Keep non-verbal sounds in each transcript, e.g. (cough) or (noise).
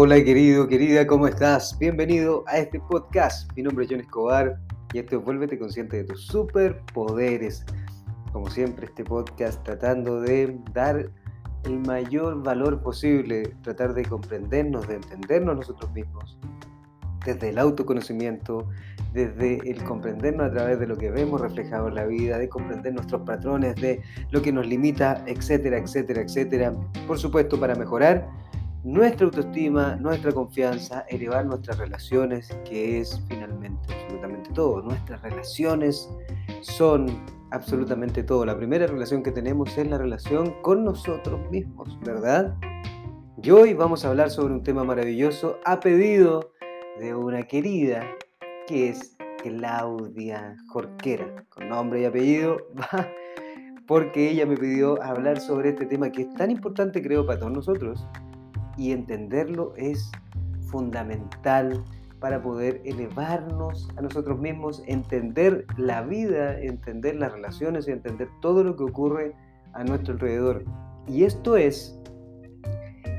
Hola querido, querida, ¿cómo estás? Bienvenido a este podcast. Mi nombre es John Escobar y esto es Vuélvete consciente de tus superpoderes. Como siempre, este podcast tratando de dar el mayor valor posible, tratar de comprendernos, de entendernos nosotros mismos, desde el autoconocimiento, desde el comprendernos a través de lo que vemos reflejado en la vida, de comprender nuestros patrones, de lo que nos limita, etcétera, etcétera, etcétera. Por supuesto, para mejorar nuestra autoestima, nuestra confianza, elevar nuestras relaciones, que es finalmente absolutamente todo. Nuestras relaciones son absolutamente todo. La primera relación que tenemos es la relación con nosotros mismos, ¿verdad? Y hoy vamos a hablar sobre un tema maravilloso a pedido de una querida que es Claudia Jorquera, con nombre y apellido, (laughs) porque ella me pidió hablar sobre este tema que es tan importante creo para todos nosotros y entenderlo es fundamental para poder elevarnos a nosotros mismos, entender la vida, entender las relaciones y entender todo lo que ocurre a nuestro alrededor. Y esto es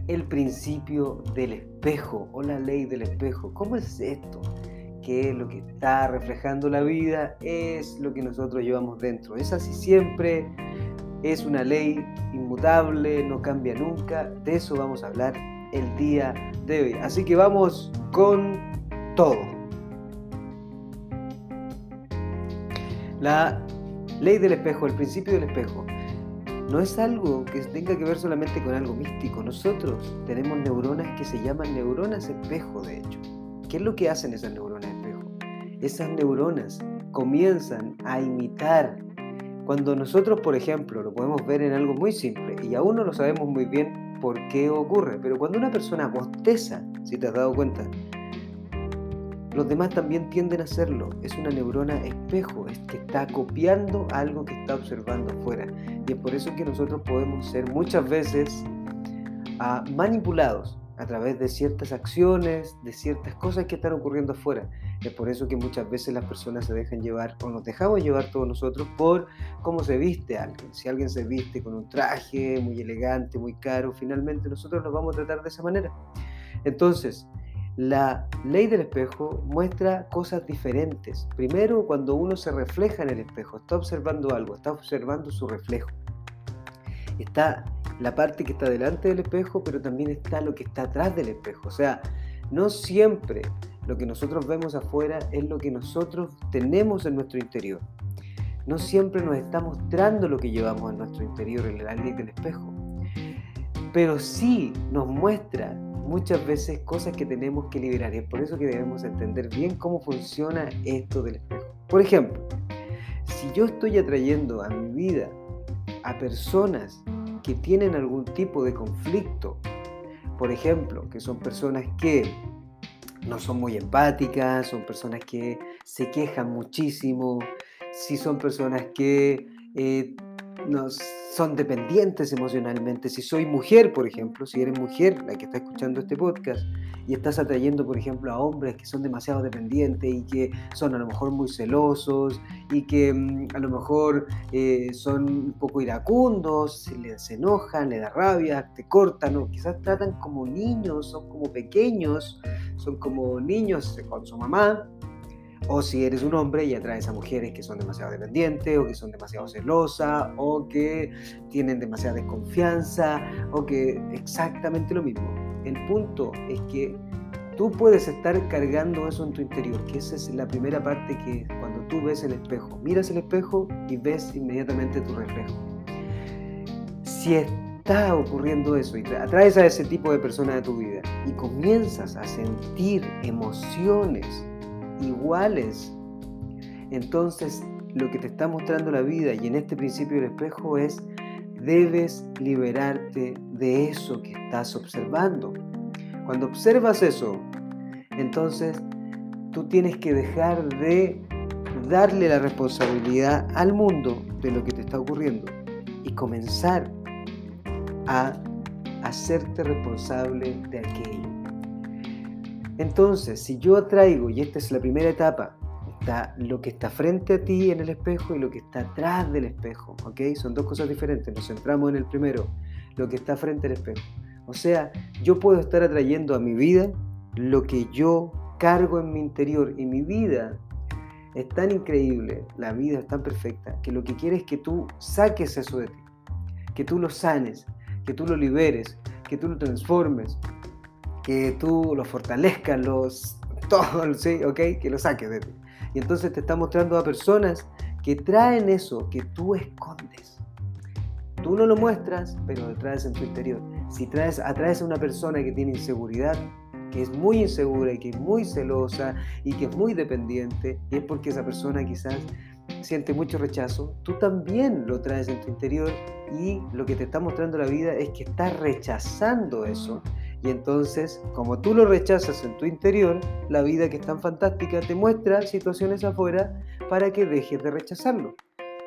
el principio del espejo o la ley del espejo. ¿Cómo es esto? Que lo que está reflejando la vida es lo que nosotros llevamos dentro. Es así siempre, es una ley inmutable, no cambia nunca. De eso vamos a hablar el día de hoy. Así que vamos con todo. La ley del espejo, el principio del espejo, no es algo que tenga que ver solamente con algo místico. Nosotros tenemos neuronas que se llaman neuronas espejo, de hecho. ¿Qué es lo que hacen esas neuronas espejo? Esas neuronas comienzan a imitar. Cuando nosotros, por ejemplo, lo podemos ver en algo muy simple y aún no lo sabemos muy bien por qué ocurre. Pero cuando una persona bosteza, si te has dado cuenta, los demás también tienden a hacerlo. Es una neurona espejo, es que está copiando algo que está observando afuera. Y es por eso que nosotros podemos ser muchas veces ah, manipulados a través de ciertas acciones, de ciertas cosas que están ocurriendo afuera. Es por eso que muchas veces las personas se dejan llevar o nos dejamos llevar todos nosotros por cómo se viste alguien. Si alguien se viste con un traje muy elegante, muy caro, finalmente nosotros nos vamos a tratar de esa manera. Entonces, la ley del espejo muestra cosas diferentes. Primero, cuando uno se refleja en el espejo, está observando algo, está observando su reflejo. Está la parte que está delante del espejo, pero también está lo que está atrás del espejo. O sea, no siempre lo que nosotros vemos afuera es lo que nosotros tenemos en nuestro interior. No siempre nos está mostrando lo que llevamos en nuestro interior en la ley del espejo. Pero sí nos muestra muchas veces cosas que tenemos que liberar. Y es por eso que debemos entender bien cómo funciona esto del espejo. Por ejemplo, si yo estoy atrayendo a mi vida a personas que tienen algún tipo de conflicto. Por ejemplo, que son personas que no son muy empáticas, son personas que se quejan muchísimo, si son personas que eh, nos son dependientes emocionalmente. Si soy mujer, por ejemplo, si eres mujer, la que está escuchando este podcast, y estás atrayendo, por ejemplo, a hombres que son demasiado dependientes y que son a lo mejor muy celosos y que mm, a lo mejor eh, son un poco iracundos, se les enojan, le da rabia, te cortan, o quizás tratan como niños, son como pequeños, son como niños con su mamá, o si eres un hombre y atraes a mujeres que son demasiado dependientes o que son demasiado celosas o que tienen demasiada desconfianza o que exactamente lo mismo. El punto es que tú puedes estar cargando eso en tu interior, que esa es la primera parte que cuando tú ves el espejo, miras el espejo y ves inmediatamente tu reflejo. Si está ocurriendo eso y atraes a ese tipo de persona de tu vida y comienzas a sentir emociones, iguales. Entonces, lo que te está mostrando la vida y en este principio del espejo es, debes liberarte de eso que estás observando. Cuando observas eso, entonces tú tienes que dejar de darle la responsabilidad al mundo de lo que te está ocurriendo y comenzar a hacerte responsable de aquello. Entonces, si yo atraigo, y esta es la primera etapa, está lo que está frente a ti en el espejo y lo que está atrás del espejo, ¿ok? Son dos cosas diferentes, nos centramos en el primero, lo que está frente al espejo. O sea, yo puedo estar atrayendo a mi vida lo que yo cargo en mi interior y mi vida es tan increíble, la vida es tan perfecta, que lo que quiere es que tú saques eso de ti, que tú lo sanes, que tú lo liberes, que tú lo transformes, que tú lo fortalezcas, los, todo, (laughs) ¿sí? ¿ok? Que lo saques de ti. Y entonces te está mostrando a personas que traen eso que tú escondes. Tú no lo muestras, pero lo traes en tu interior. Si traes, atraes a una persona que tiene inseguridad, que es muy insegura y que es muy celosa y que es muy dependiente, es porque esa persona quizás siente mucho rechazo, tú también lo traes en tu interior y lo que te está mostrando la vida es que estás rechazando eso. Y entonces, como tú lo rechazas en tu interior, la vida que es tan fantástica te muestra situaciones afuera para que dejes de rechazarlo.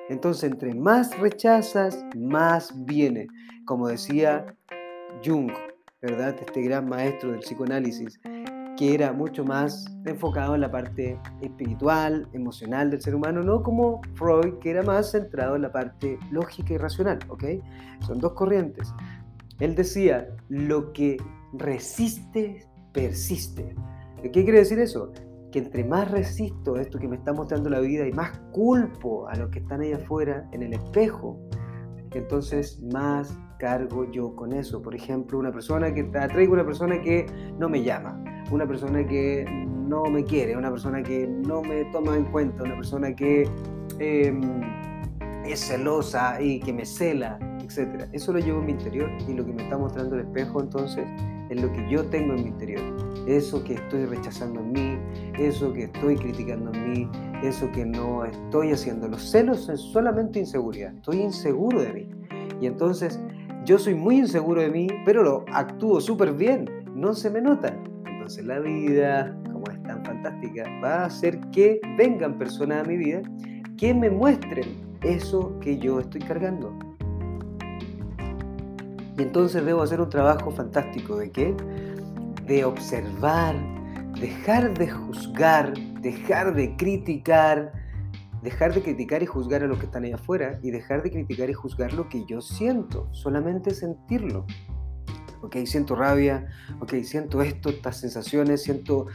Entonces, entre más rechazas, más viene. Como decía Jung, ¿verdad? Este gran maestro del psicoanálisis, que era mucho más enfocado en la parte espiritual, emocional del ser humano, no como Freud, que era más centrado en la parte lógica y racional, ¿ok? Son dos corrientes. Él decía, lo que resiste, persiste. ¿Qué quiere decir eso? Que entre más resisto esto que me está mostrando la vida y más culpo a los que están ahí afuera en el espejo, entonces más cargo yo con eso. Por ejemplo, una persona que atraigo una persona que no me llama, una persona que no me quiere, una persona que no me toma en cuenta, una persona que em, es celosa y que me cela, etc. Eso lo llevo en mi interior y lo que me está mostrando el espejo entonces es lo que yo tengo en mi interior. Eso que estoy rechazando en mí, eso que estoy criticando en mí, eso que no estoy haciendo. Los celos son solamente inseguridad. Estoy inseguro de mí. Y entonces yo soy muy inseguro de mí, pero lo actúo súper bien, no se me nota. Entonces la vida, como es tan fantástica, va a hacer que vengan personas a mi vida que me muestren eso que yo estoy cargando. Y entonces debo hacer un trabajo fantástico de qué? De observar, dejar de juzgar, dejar de criticar, dejar de criticar y juzgar a los que están ahí afuera y dejar de criticar y juzgar lo que yo siento, solamente sentirlo. Ok, siento rabia, ok, siento esto, estas sensaciones, siento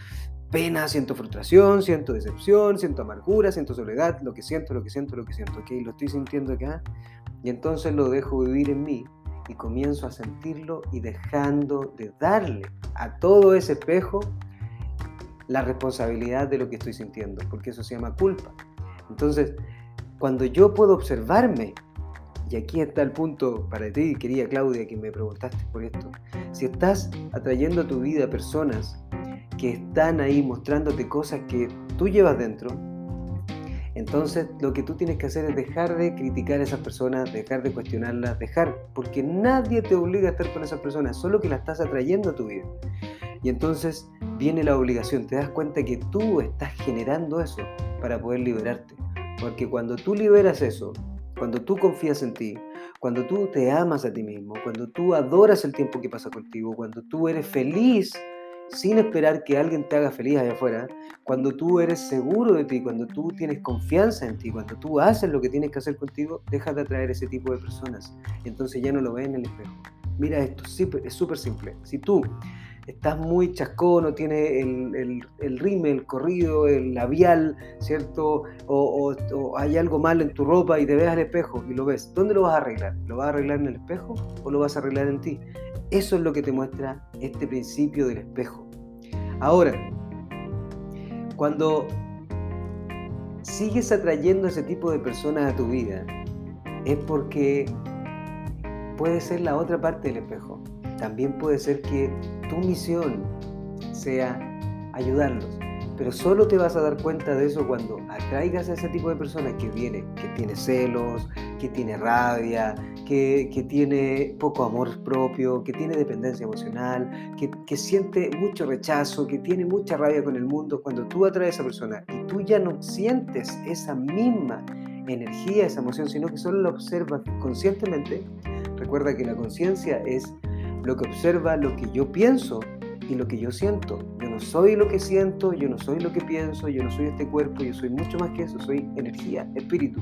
pena, siento frustración, siento decepción, siento amargura, siento soledad, lo que siento, lo que siento, lo que siento, ok, lo estoy sintiendo acá y entonces lo dejo vivir en mí y comienzo a sentirlo y dejando de darle a todo ese espejo la responsabilidad de lo que estoy sintiendo, porque eso se llama culpa. Entonces, cuando yo puedo observarme, y aquí está el punto para ti, querida Claudia, que me preguntaste por esto, si estás atrayendo a tu vida personas que están ahí mostrándote cosas que tú llevas dentro, entonces lo que tú tienes que hacer es dejar de criticar a esas personas, dejar de cuestionarlas, dejar, porque nadie te obliga a estar con esas personas, solo que las estás atrayendo a tu vida. Y entonces viene la obligación, te das cuenta que tú estás generando eso para poder liberarte. Porque cuando tú liberas eso, cuando tú confías en ti, cuando tú te amas a ti mismo, cuando tú adoras el tiempo que pasa contigo, cuando tú eres feliz sin esperar que alguien te haga feliz allá afuera, cuando tú eres seguro de ti, cuando tú tienes confianza en ti, cuando tú haces lo que tienes que hacer contigo, dejas de atraer ese tipo de personas. Entonces ya no lo ves en el espejo. Mira esto, es súper simple. Si tú estás muy chascón o tiene el, el, el, rime, el corrido, el labial, ¿cierto? O, hay algo mal en tu ropa y te ves al espejo y lo ves. ¿Dónde lo vas a arreglar? ¿Lo vas a arreglar en el espejo o lo vas a arreglar en ti? Eso es lo que te muestra este principio del espejo. Ahora, cuando sigues atrayendo ese tipo de personas a tu vida, es porque puede ser la otra parte del espejo. También puede ser que tu misión sea ayudarlos. Pero solo te vas a dar cuenta de eso cuando atraigas a ese tipo de personas que viene, que tiene celos, que tiene rabia, que, tiene poco amor propio, que tiene dependencia emocional, que, que, siente mucho rechazo, que tiene mucha rabia con el mundo. Cuando tú atraes a esa persona y tú ya no sientes esa misma energía, esa emoción, sino que solo la observas conscientemente, recuerda que la conciencia es lo que observa lo que yo pienso y lo que yo siento. Yo no soy lo que siento, yo no soy lo que pienso, yo no soy este cuerpo, yo soy mucho más que eso, soy energía, espíritu.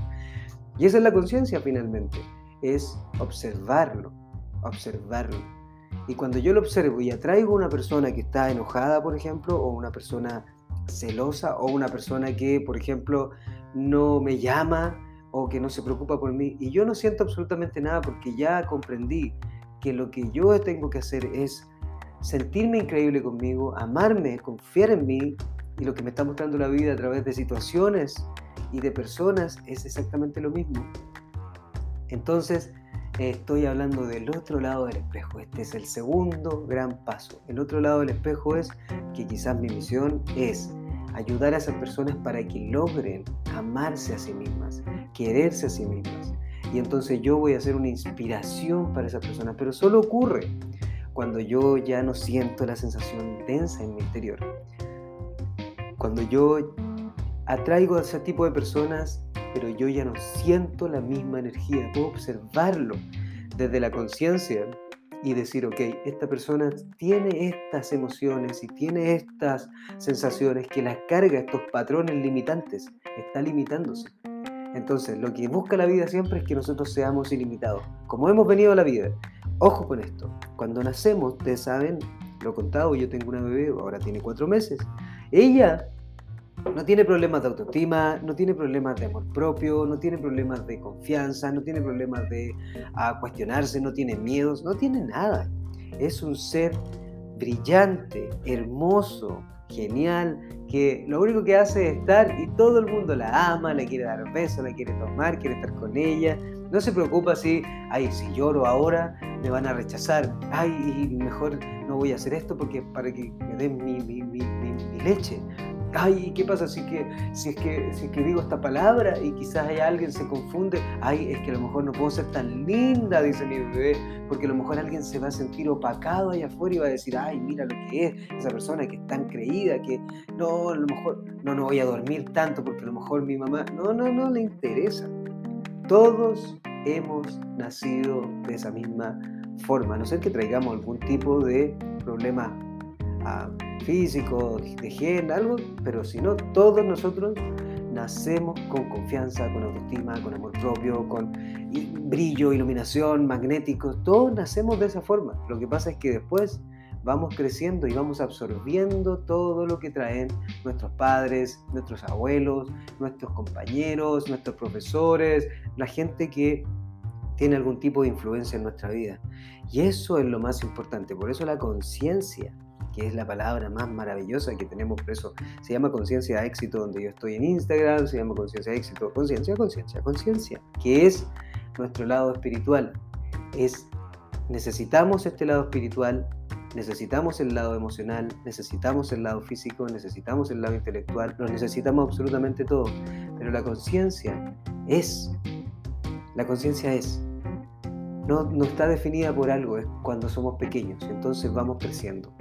Y esa es la conciencia finalmente, es observarlo, observarlo. Y cuando yo lo observo y atraigo a una persona que está enojada, por ejemplo, o una persona celosa, o una persona que, por ejemplo, no me llama o que no se preocupa por mí, y yo no siento absolutamente nada porque ya comprendí que lo que yo tengo que hacer es sentirme increíble conmigo, amarme, confiar en mí, y lo que me está mostrando la vida a través de situaciones y de personas es exactamente lo mismo. Entonces, estoy hablando del otro lado del espejo. Este es el segundo gran paso. El otro lado del espejo es que quizás mi misión es ayudar a esas personas para que logren amarse a sí mismas, quererse a sí mismas. Y entonces yo voy a ser una inspiración para esa persona, pero solo ocurre cuando yo ya no siento la sensación densa en mi interior. Cuando yo atraigo a ese tipo de personas, pero yo ya no siento la misma energía, puedo observarlo desde la conciencia y decir, ok, esta persona tiene estas emociones y tiene estas sensaciones que las carga, estos patrones limitantes, está limitándose. Entonces, lo que busca la vida siempre es que nosotros seamos ilimitados, como hemos venido a la vida. Ojo con esto, cuando nacemos, ustedes saben, lo he contado, yo tengo una bebé, ahora tiene cuatro meses, ella no tiene problemas de autoestima, no tiene problemas de amor propio, no tiene problemas de confianza, no tiene problemas de ah, cuestionarse, no tiene miedos, no tiene nada. Es un ser brillante, hermoso, genial, que lo único que hace es estar y todo el mundo la ama, le quiere dar besos, la quiere tomar, quiere estar con ella. No se preocupa si, ay, si lloro ahora me van a rechazar, ay, mejor no voy a hacer esto porque para que me den mi, mi, mi leche ay, ¿qué pasa si, que, si, es que, si que digo esta palabra y quizás hay alguien se confunde? Ay, es que a lo mejor no puedo ser tan linda, dice mi bebé, porque a lo mejor alguien se va a sentir opacado allá afuera y va a decir, ay, mira lo que es esa persona que es tan creída, que no, a lo mejor no, no voy a dormir tanto porque a lo mejor mi mamá, no, no, no le interesa. Todos hemos nacido de esa misma forma, a no ser que traigamos algún tipo de problema físico, de gen, algo, pero si no, todos nosotros nacemos con confianza, con autoestima, con amor propio, con brillo, iluminación, magnético, todos nacemos de esa forma. Lo que pasa es que después vamos creciendo y vamos absorbiendo todo lo que traen nuestros padres, nuestros abuelos, nuestros compañeros, nuestros profesores, la gente que tiene algún tipo de influencia en nuestra vida. Y eso es lo más importante, por eso la conciencia que es la palabra más maravillosa que tenemos por eso se llama conciencia de éxito donde yo estoy en Instagram, se llama conciencia de éxito, conciencia, conciencia, conciencia, que es nuestro lado espiritual. Es necesitamos este lado espiritual, necesitamos el lado emocional, necesitamos el lado físico, necesitamos el lado intelectual, lo necesitamos absolutamente todo, pero la conciencia es la conciencia es no, no está definida por algo, es cuando somos pequeños, entonces vamos creciendo.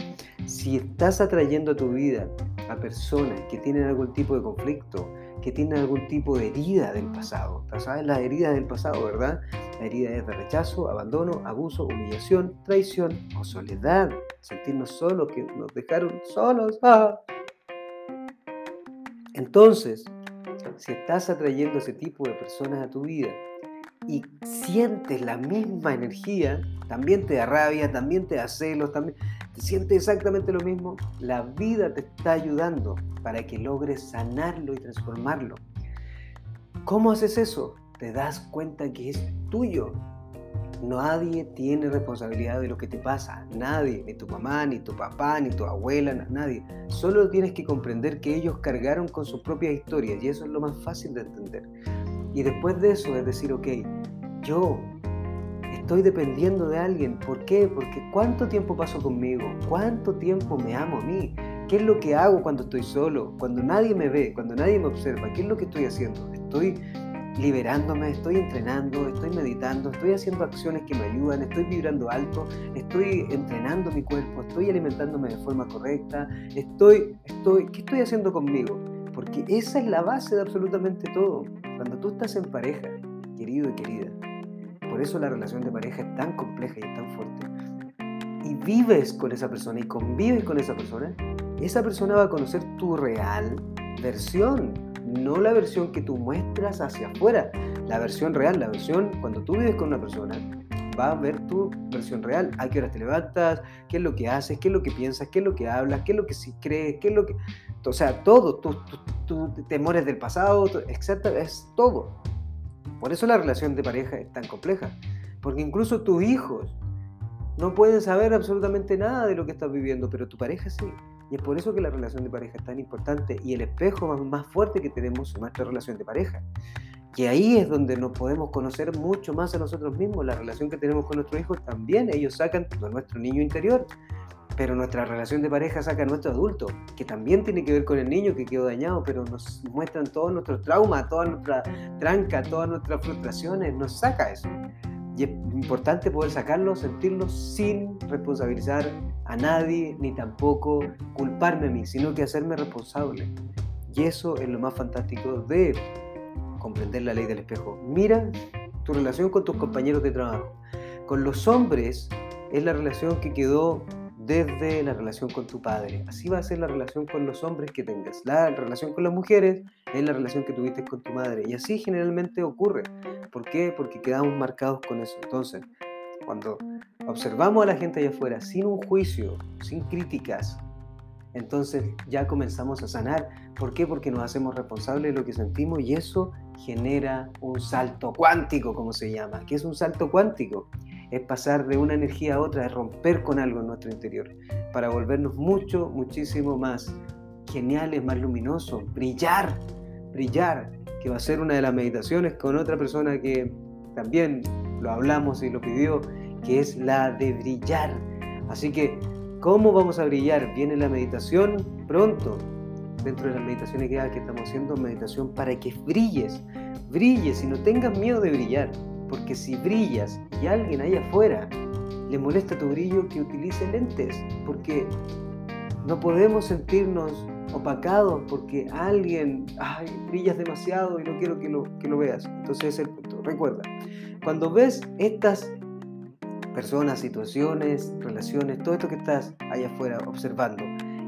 Si estás atrayendo a tu vida a personas que tienen algún tipo de conflicto, que tienen algún tipo de herida del pasado, ¿sabes las heridas del pasado, verdad? La herida es de rechazo, abandono, abuso, humillación, traición o soledad, sentirnos solos, que nos dejaron solos. ¡ah! Entonces, si estás atrayendo ese tipo de personas a tu vida y sientes la misma energía, también te da rabia, también te da celos, también te sientes exactamente lo mismo, la vida te está ayudando para que logres sanarlo y transformarlo. ¿Cómo haces eso? Te das cuenta que es tuyo. Nadie tiene responsabilidad de lo que te pasa, nadie, ni tu mamá, ni tu papá, ni tu abuela, nadie. Solo tienes que comprender que ellos cargaron con sus propias historias y eso es lo más fácil de entender. Y después de eso es decir, ok, yo estoy dependiendo de alguien. ¿Por qué? Porque cuánto tiempo paso conmigo, cuánto tiempo me amo a mí, qué es lo que hago cuando estoy solo, cuando nadie me ve, cuando nadie me observa, qué es lo que estoy haciendo. Estoy liberándome, estoy entrenando, estoy meditando, estoy haciendo acciones que me ayudan, estoy vibrando alto, estoy entrenando mi cuerpo, estoy alimentándome de forma correcta, estoy, estoy, ¿qué estoy haciendo conmigo? Porque esa es la base de absolutamente todo. Cuando tú estás en pareja, querido y querida, por eso la relación de pareja es tan compleja y tan fuerte. Y vives con esa persona y convives con esa persona, esa persona va a conocer tu real versión, no la versión que tú muestras hacia afuera, la versión real, la versión cuando tú vives con una persona, va a ver tu versión real. ¿A qué horas te levantas? ¿Qué es lo que haces? ¿Qué es lo que piensas? ¿Qué es lo que hablas? ¿Qué es lo que sí crees? ¿Qué es lo que...? O sea, todo, tus temores del pasado, exacto, es todo. Por eso la relación de pareja es tan compleja. Porque incluso tus hijos no pueden saber absolutamente nada de lo que estás viviendo, pero tu pareja sí. Y es por eso que la relación de pareja es tan importante y el espejo más fuerte que tenemos es nuestra relación de pareja. Y ahí es donde nos podemos conocer mucho más a nosotros mismos. La relación que tenemos con nuestros hijos también, ellos sacan de nuestro niño interior, pero nuestra relación de pareja saca a nuestro adulto, que también tiene que ver con el niño que quedó dañado, pero nos muestran todos nuestros traumas, toda nuestra tranca, todas nuestras frustraciones, nos saca eso. Y es importante poder sacarlo, sentirlo sin responsabilizar a nadie, ni tampoco culparme a mí, sino que hacerme responsable. Y eso es lo más fantástico de comprender la ley del espejo. Mira tu relación con tus compañeros de trabajo. Con los hombres es la relación que quedó desde la relación con tu padre. Así va a ser la relación con los hombres que tengas. La relación con las mujeres es la relación que tuviste con tu madre. Y así generalmente ocurre. ¿Por qué? Porque quedamos marcados con eso. Entonces, cuando observamos a la gente allá afuera sin un juicio, sin críticas, entonces ya comenzamos a sanar. ¿Por qué? Porque nos hacemos responsables de lo que sentimos y eso genera un salto cuántico, como se llama. ¿Qué es un salto cuántico? Es pasar de una energía a otra, es romper con algo en nuestro interior, para volvernos mucho, muchísimo más geniales, más luminosos, brillar, brillar, que va a ser una de las meditaciones con otra persona que también lo hablamos y lo pidió, que es la de brillar. Así que ¿Cómo vamos a brillar? Viene la meditación pronto. Dentro de las meditaciones que, estamos haciendo, meditación para que brilles. Brilles y no tengas miedo de brillar. Porque si brillas alguien ahí afuera le molesta tu brillo, que utilice lentes. Porque no podemos sentirnos opacados porque alguien, brillas demasiado y no quiero que lo, veas. Entonces. Recuerda, cuando ves estas personas, situaciones, relaciones, todo esto que estás allá afuera observando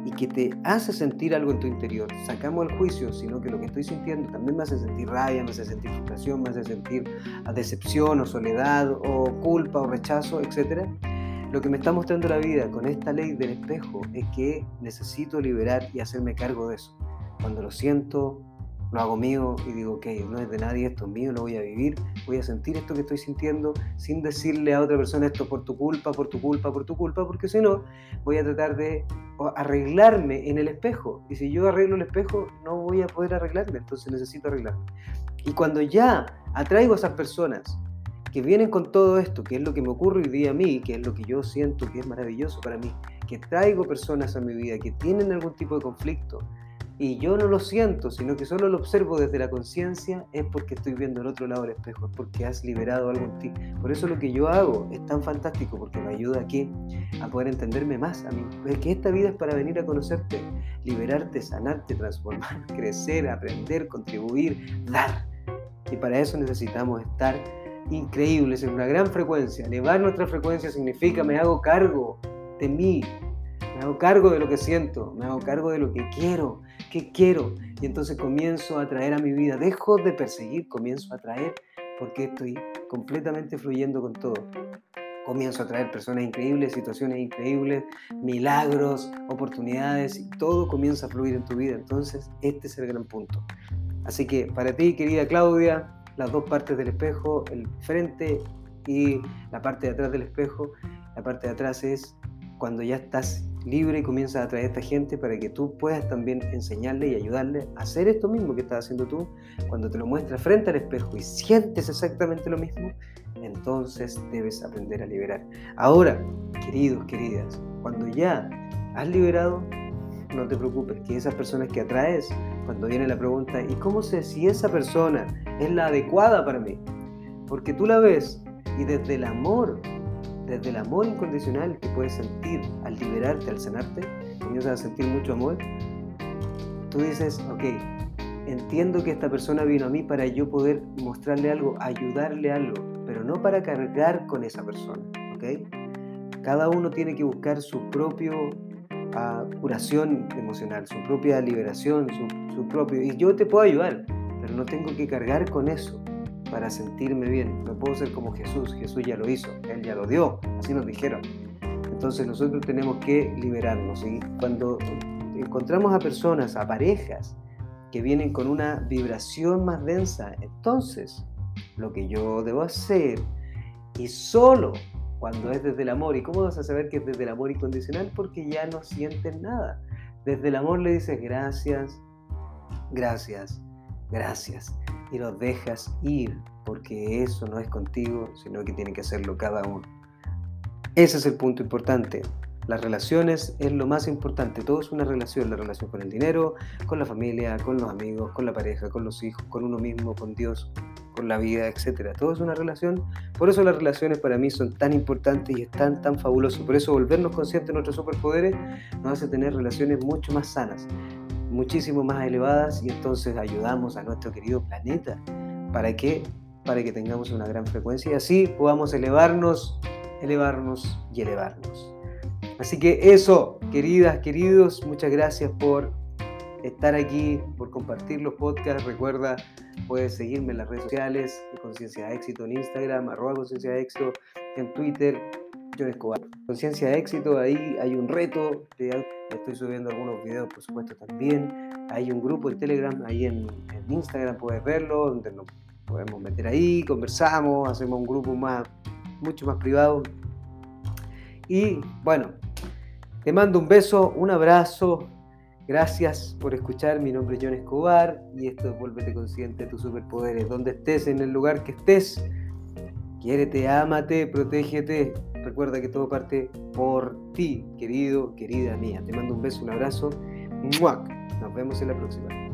y que te hace sentir algo en tu interior. Sacamos el juicio, sino que lo que estoy sintiendo también me hace sentir rabia, me hace sentir frustración, me hace sentir decepción o soledad o culpa o rechazo, etc. Lo que me está mostrando la vida con esta ley del espejo es que necesito liberar y hacerme cargo de eso. Cuando lo siento, lo hago mío y digo, ok, no es de nadie, esto es mío, lo voy a vivir, voy a sentir esto que estoy sintiendo sin decirle a otra persona esto por tu culpa, por tu culpa, por tu culpa, porque si no, voy a tratar de arreglarme en el espejo. Y si yo arreglo el espejo, no voy a poder arreglarme, entonces necesito arreglarme. Y cuando ya atraigo a esas personas que vienen con todo esto, que es lo que me ocurre hoy día a mí, que es lo que yo siento que es maravilloso para mí, que traigo personas a mi vida que tienen algún tipo de conflicto, y yo no lo siento, sino que solo lo observo desde la conciencia, es porque estoy viendo el otro lado del espejo, es porque has liberado algo en ti. Por eso lo que yo hago es tan fantástico, porque me ayuda aquí a poder entenderme más a mí. Es que esta vida es para venir a conocerte, liberarte, sanarte, transformar, (laughs) crecer, aprender, contribuir, dar. Y para eso necesitamos estar increíbles en una gran frecuencia. Elevar nuestra frecuencia significa me hago cargo de mí, me hago cargo de lo que siento, me hago cargo de lo que quiero, qué quiero. Y entonces comienzo a traer a mi vida, dejo de perseguir, comienzo a traer porque estoy completamente fluyendo con todo. Comienzo a traer personas increíbles, situaciones increíbles, milagros, oportunidades, y todo comienza a fluir en tu vida. Entonces, este es el gran punto. Así que para ti, querida Claudia, las dos partes del espejo, el frente y la parte de atrás del espejo, la parte de atrás es cuando ya estás libre y comienzas a atraer a esta gente para que tú puedas también enseñarle y ayudarle a hacer esto mismo que estás haciendo tú. Cuando te lo muestras frente al espejo y sientes exactamente lo mismo, entonces debes aprender a liberar. Ahora, queridos, queridas, cuando ya has liberado, no te preocupes, que esas personas que atraes, cuando viene la pregunta, ¿y cómo sé si esa persona es la adecuada para mí? Porque tú la ves y desde el amor desde el amor incondicional que puedes sentir al liberarte, al sanarte, comienzas a sentir mucho amor, tú dices, ok, entiendo que esta persona vino a mí para yo poder mostrarle algo, ayudarle algo, pero no para cargar con esa persona, ¿ok? Cada uno tiene que buscar su propio ah, curación emocional, su propia liberación, su, su propio... Y yo te puedo ayudar, pero no tengo que cargar con eso. Para sentirme bien. No puedo ser como Jesús. Jesús ya lo hizo. Él ya lo dio. Así nos dijeron. Entonces nosotros tenemos que liberarnos. Y cuando encontramos a personas, a parejas, que vienen con una vibración más densa, entonces lo que yo debo hacer, y solo cuando es desde el amor, ¿y cómo vas a saber que es desde el amor incondicional? Porque ya no sientes nada. Desde el amor le dices gracias, gracias, gracias, y los dejas ir, porque eso no es contigo, sino que tiene que hacerlo cada uno. Ese es el punto importante. Las relaciones es lo más importante, todo es una relación, la relación con el dinero, con la familia, con los amigos, con la pareja, con los hijos, con uno mismo, con Dios, con la vida, etc. Todo es una relación, por eso las relaciones para mí son tan importantes y están tan fabulosos, por eso volvernos conscientes de nuestros superpoderes nos hace tener relaciones mucho más sanas, muchísimo más elevadas y entonces ayudamos a nuestro querido planeta. ¿Para qué? Para que tengamos una gran frecuencia y así podamos elevarnos, elevarnos y elevarnos. Así que eso, queridas, queridos, muchas gracias por estar aquí, por compartir los podcasts. Recuerda, puedes seguirme en las redes sociales, Conciencia de Éxito en Instagram, arroba Conciencia de Éxito en Twitter, John Escobar. Conciencia de Éxito, ahí hay un reto, estoy subiendo algunos videos, por supuesto, también. Hay un grupo en Telegram, ahí en, Instagram puedes verlo, donde nos podemos meter ahí, conversamos, hacemos un grupo más, mucho más privado. Y bueno, te mando un beso, un abrazo. Gracias por escuchar. Mi nombre es John Escobar y esto es Vuélvete Consciente de tus superpoderes. Donde estés, en el lugar que estés, quiérete, ámate, protégete. Recuerda que todo parte por ti, querido, querida mía. Te mando un beso, un abrazo. Nos vemos en la próxima.